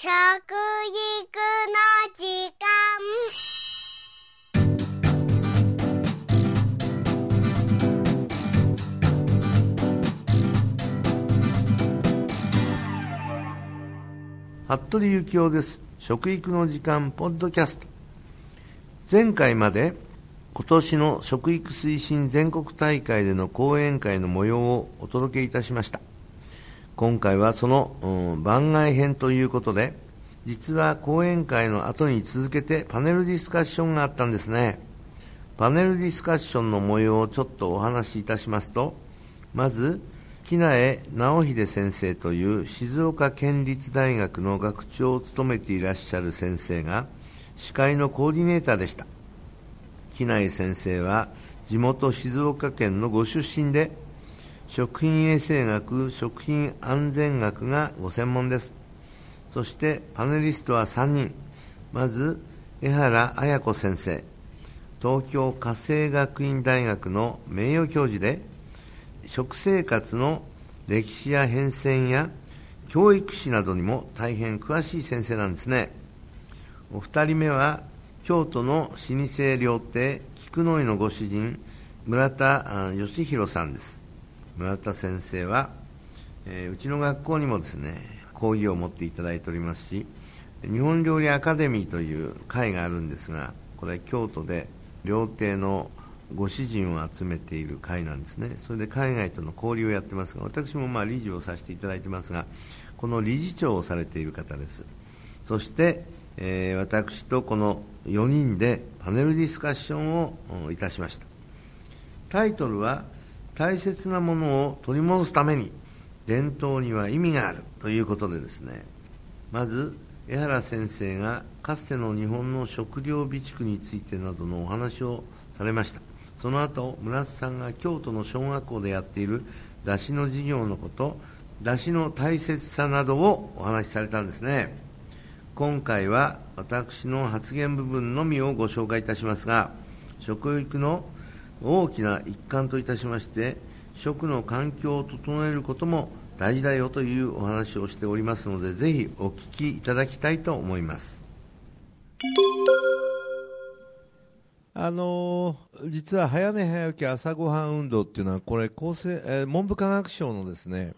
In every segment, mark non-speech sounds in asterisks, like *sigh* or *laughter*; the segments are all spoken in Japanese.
食育の時間。服部幸男です。食育の時間ポッドキャスト。前回まで今年の食育推進全国大会での講演会の模様をお届けいたしました。今回はその、番外編ということで実は講演会の後に続けてパネルディスカッションがあったんですね。パネルディスカッションの模様をちょっとお話しいたしますとまず木苗直秀先生という静岡県立大学の学長を務めていらっしゃる先生が司会のコーディネーターでした。木内先生は地元静岡県のご出身で食品衛生学食品安全学がご専門です。そしてパネリストは3人。まず江原綾子先生。東京家政学院大学の名誉教授で食生活の歴史や変遷や教育史などにも大変詳しい先生なんですね。お二人目は京都の老舗料亭菊の井のご主人村田義弘さんです。村田先生は、えー、うちの学校にもですね講義を持っていただいておりますし日本料理アカデミーという会があるんですがこれ京都で料亭のご主人を集めている会なんですね、それで海外との交流をやってますが、私もまあ理事をさせていただいてますが、この理事長をされている方です。そして、えー、私とこの4人でパネルディスカッションをいたしました。タイトルは、大切なものを取り戻すために、伝統には意味があるということでですね、まず、江原先生がかつての日本の食料備蓄についてなどのお話をされました。その後村瀬さんが京都の小学校でやっている出汁の授業のこと出汁の大切さなどをお話しされたんですね今回は私の発言部分のみをご紹介いたしますが食育の大きな一環といたしまして食の環境を整えることも大事だよというお話をしておりますのでぜひお聞きいただきたいと思いますあの、実は早寝早起き朝ごはん運動っていうのは、これ厚生、えー、文部科学省のですね、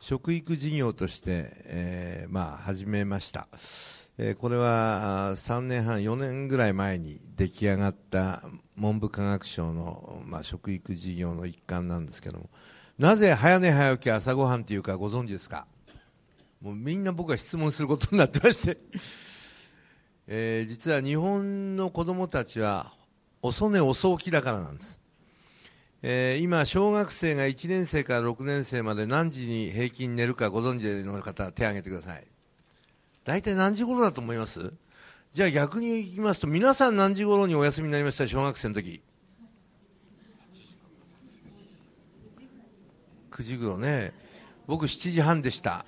食育事業として、えー、まあ、始めました。え、これは3年半、4年ぐらい前に出来上がった文部科学省の、まあ、食育事業の一環なんですけども、なぜ早寝早起き朝ごはんというかご存知ですか？もうみんな僕が質問することになってまして。*laughs* えー、実は日本の子供たちは遅寝遅起きだからなんです、えー、今、小学生が1年生から6年生まで何時に平均寝るかご存知の方、手を挙げてください。大体何時頃だと思います？じゃあ逆に言いますと、皆さん何時頃にお休みになりました？小学生の時。9時頃ね。僕7時半でした。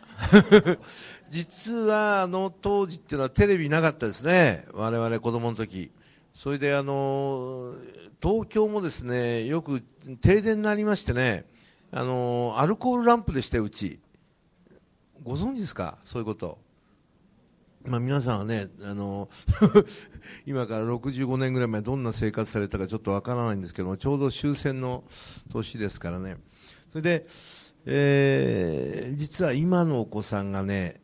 *laughs* 実はあの当時っていうのはテレビなかったですね。我々子供の時。それであの東京もですねよく停電になりましてねあのアルコールランプでしたうちご存知ですか？そういうことまあ、皆さんはね、あの *laughs* 今から65年ぐらい前どんな生活されたかちょっとわからないんですけども、ちょうど終戦の年ですからね。それで、えー、実は今のお子さんがね、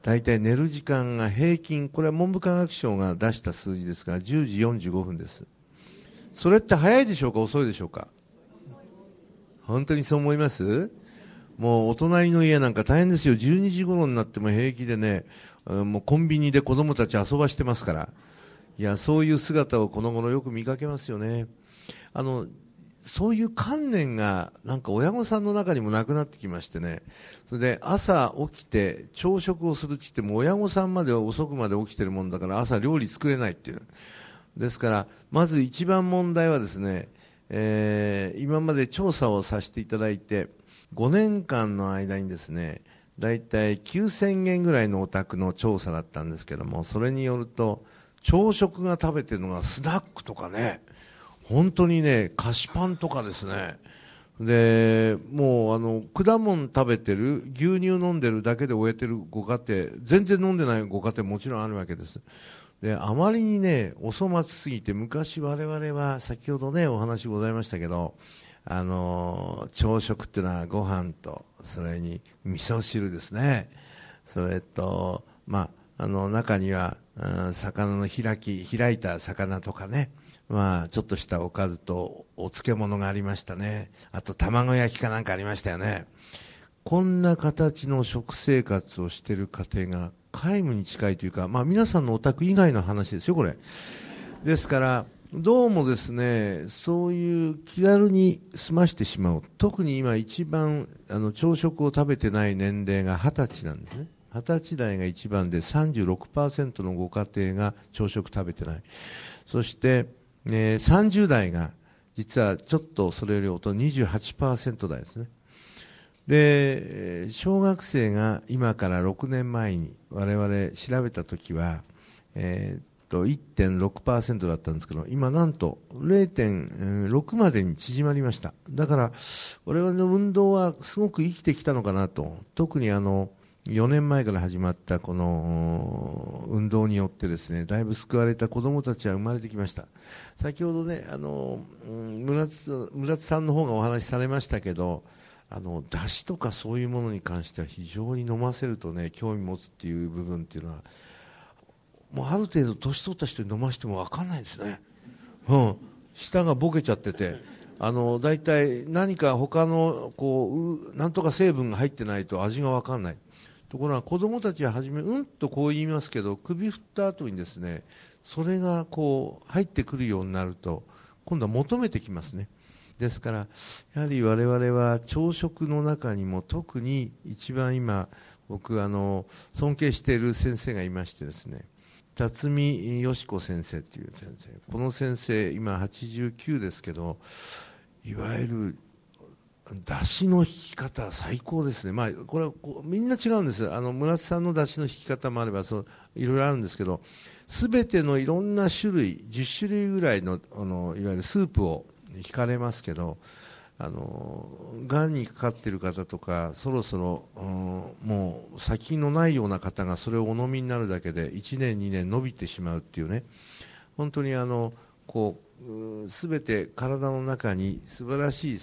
大体寝る時間が平均、これは文部科学省が出した数字ですが、10時45分です。それって早いでしょうか、遅いでしょうか？本当にそう思います？もうお隣の家なんか大変ですよ。12時頃になっても平気でね、もうコンビニで子供たち遊ばしてますから。いや、そういう姿をこの頃よく見かけますよね。あの、そういう観念がなんか親御さんの中にもなくなってきましてね、それで朝起きて朝食をするって言っても親御さんまでは遅くまで起きてるもんだから朝料理作れないっていう。ですから、まず一番問題はですね、えー、今まで調査をさせていただいて、5年間の間にですね、大体9000件ぐらいのお宅の調査だったんですけども、それによると、朝食が食べてるのがスナックとかね、本当にね、菓子パンとかですね、でもうあの果物食べてる牛乳飲んでるだけで終えてるご家庭全然飲んでないご家庭もちろんあるわけです。であまりにねお粗末すぎて昔我々は先ほどねお話ございましたけどあの朝食っていうのはご飯とそれに味噌汁ですねそれとまああの中には、うん、魚の開き開いた魚とかねまあ、ちょっとしたおかずとお漬物がありましたね。あと卵焼きかなんかありましたよね。こんな形の食生活をしている家庭が皆無に近いというか、まあ皆さんのお宅以外の話ですよ、これ。ですから、どうもですね、そういう気軽に済ましてしまう。特に今一番、あの、朝食を食べてない年齢が20歳なんですね。20歳代が一番で36%のご家庭が朝食食べてない。そして、えー、30代が実はちょっとそれよりと28%台ですね。で、小学生が今から6年前に我々調べたときは、えー、と1.6%だったんですけど、今なんと0.6までに縮まりました。だから、我々の運動はすごく生きてきたのかなと。特にあの、4年前から始まったこの運動によってですねだいぶ救われた子どもたちは生まれてきました先ほどねあの村津村津さんの方がお話しされましたけどあの出汁とかそういうものに関しては非常に飲ませるとね興味持つっていう部分っていうのはもうある程度年取った人に飲ましても分かんないんですね、うん、舌がボケちゃってて。あの大体何か他のこうなんとか成分が入ってないと味が分かんない。ところが子供たちは初めうんとこう言いますけど首振った後にですねそれがこう入ってくるようになると今度は求めてきますね。ですからやはり我々は朝食の中にも特に一番今僕あの尊敬している先生がいましてですね。辰巳よし子先生という先生。この先生今89ですけどいわゆる出汁の引き方最高ですね、まあ、これはみんな違うんです。あの村津さんの出汁の引き方もあればそういろいろあるんですけど全てのいろんな種類10種類ぐらいのあのいわゆるスープを引かれますけどあのがんにかかっている方とかそろそろ、うん、もう先のないような方がそれをお飲みになるだけで1年、2年伸びてしまうっていうね。本当にあのこう全て体の中に素晴らしい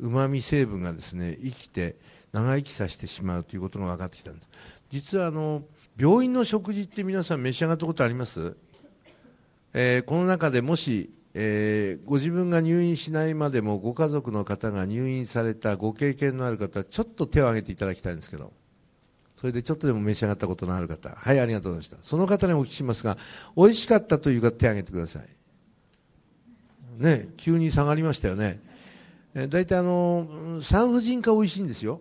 うまみ成分がですね生きて長生きさせてしまうということが分かってきたんです。実はあの病院の食事って皆さん召し上がったことあります、えー、この中でもし、えー、ご自分が入院しないまでもご家族の方が入院されたご経験のある方ちょっと手を挙げていただきたいんですけどそれでちょっとでも召し上がったことのある方はいありがとうございました。その方にお聞きしますが美味しかったという方手を挙げてください。ね急に下がりましたよね。大体あの産婦人科美味しいんですよ。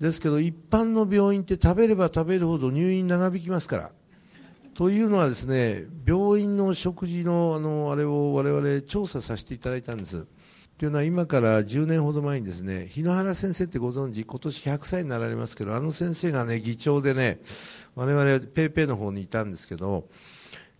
ですけど一般の病院って食べれば食べるほど入院長引きますから。というのはですね病院の食事のあのあれを我々調査させていただいたんです。というのは今から10年ほど前にですね日野原先生ってご存知今年100歳になられますけどあの先生がね議長でね我々ペイペイの方にいたんですけど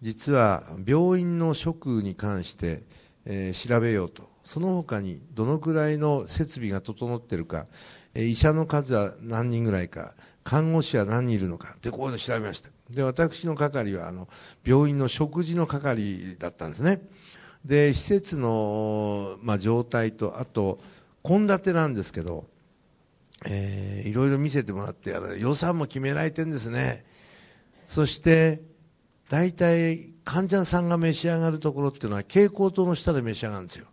実は病院の食に関して、えー、調べようと。その他にどのくらいの設備が整っているか、医者の数は何人ぐらいか、看護師は何人いるのか、で、こういうの調べました。で、私の係は、あの、病院の食事の係だったんですね。で、施設の、まあ、状態と、あと、献立なんですけど、えー、いろいろ見せてもらって、予算も決められてるんですね。そして、大体、患者さんが召し上がるところっていうのは、蛍光灯の下で召し上がるんですよ。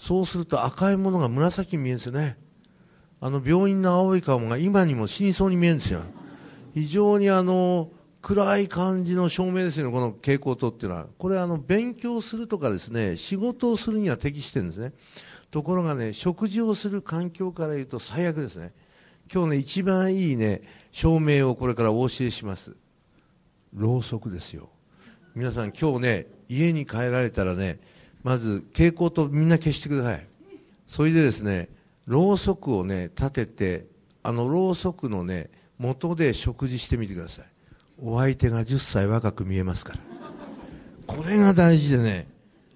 そうすると赤いものが紫に見えるんですよね。あの病院の青い顔が今にも死にそうに見えるんですよ。非常にあの、暗い感じの照明ですよね、この蛍光灯っていうのは。これあの、勉強するとかですね、仕事をするには適してるんですね。ところがね、食事をする環境から言うと最悪ですね。今日ね、一番いいね、照明をこれからお教えします。ろうそくですよ。皆さん今日ね、家に帰られたらね、まず蛍光灯みんな消してください。それでですねろうそくをね立ててあのろうそくのね元で食事してみてください。お相手が10歳若く見えますから。これが大事でね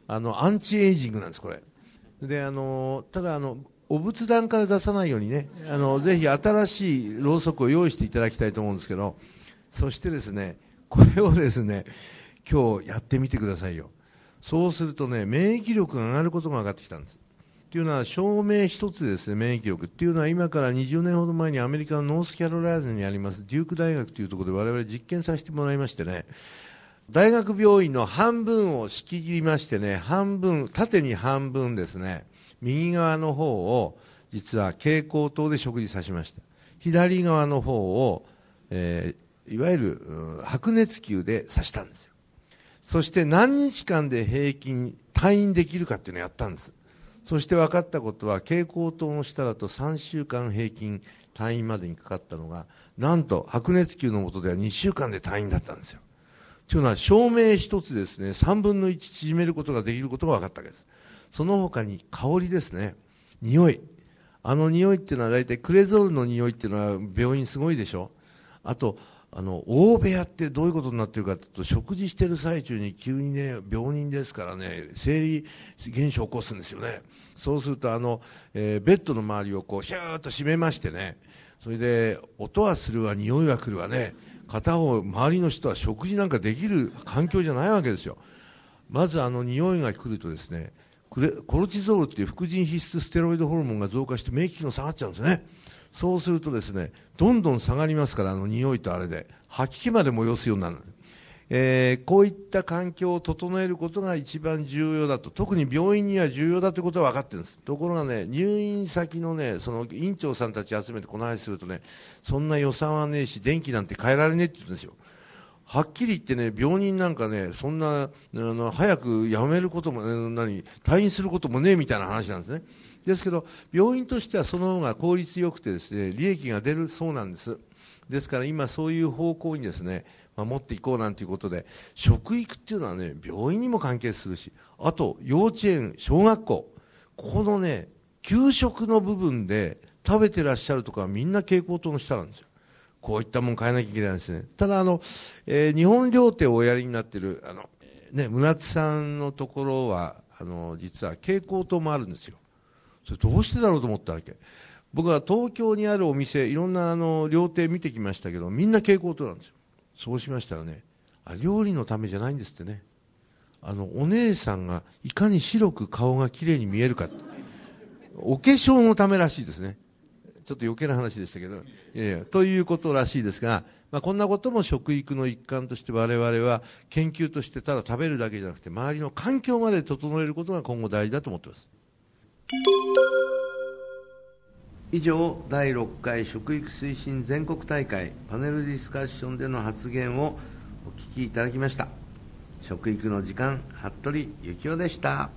あのアンチエイジングなんですこれ。であのただあのお仏壇から出さないようにねあのぜひ新しいろうそくを用意していただきたいと思うんですけどそしてですねこれをですね今日やってみてくださいよ。そうするとね免疫力が上がることが分かってきたんです。っていうのは証明一つですね免疫力。っていうのは今から20年ほど前にアメリカのノースキャロライナにありますデューク大学というところで我々実験させてもらいましてね。大学病院の半分を仕切りましてね半分縦に半分ですね右側の方を実は蛍光灯で食事さしました。左側の方を、えー、いわゆる白熱球で刺したんですよ。そして何日間で平均退院できるかっていうのをやったんです。そして分かったことは蛍光灯の下だと3週間平均退院までにかかったのがなんと白熱球の下では2週間で退院だったんですよ。というのは証明一つですね3分の1縮めることができることが分かったわけです。その他に香りですね。匂い。あの匂いっていうのは大体クレゾールの匂いっていうのは病院すごいでしょ。あとあの大部屋ってどういうことになってるかというと食事してる最中に急にね病人ですからね生理現象を起こすんですよね。そうするとあの、えー、ベッドの周りをこうシューッと閉めましてねそれで音はするわ匂いは来るわね片方周りの人は食事なんかできる環境じゃないわけですよ。まずあの匂いが来るとですねコルチゾールっていう副腎必須ステロイドホルモンが増加して免疫機能下がっちゃうんですね。そうするとですねどんどん下がりますからあの匂いとあれで吐き気まで催すようになる、えー、こういった環境を整えることが一番重要だと。特に病院には重要だということは分かってるんです。ところがね入院先のねその院長さんたち集めてこの話するとねそんな予算はねえし電気なんて変えられねえって言うんですよ。はっきり言ってね、病人なんかね、そんな、あの早く辞めることも、何、退院することもねえみたいな話なんですね。ですけど、病院としてはその方が効率よくてですね、利益が出るそうなんです。ですから今そういう方向にですね、守っていこうなんていうことで、食育っていうのはね、病院にも関係するし、あと幼稚園、小学校、ここのね、給食の部分で食べてらっしゃるとかみんな蛍光灯の下なんですよ。こういったもん変えなきゃいけないんですね。ただ、あの、えー、日本料亭をおやりになっている、あの、ね、村津さんのところは、あの、実は蛍光灯もあるんですよ。それどうしてだろうと思ったわけ。僕は東京にあるお店、いろんなあの、料亭見てきましたけど、みんな蛍光灯なんですよ。そうしましたらね、あ料理のためじゃないんですってね。あの、お姉さんがいかに白く顔が綺麗に見えるか。お化粧のためらしいですね。ちょっと余計な話でしたけど、いやいやということらしいですが、まあ、こんなことも食育の一環として我々は研究としてただ食べるだけじゃなくて周りの環境まで整えることが今後大事だと思ってます以上第6回食育推進全国大会パネルディスカッションでの発言をお聞きいただきました。食育の時間服部幸男でした。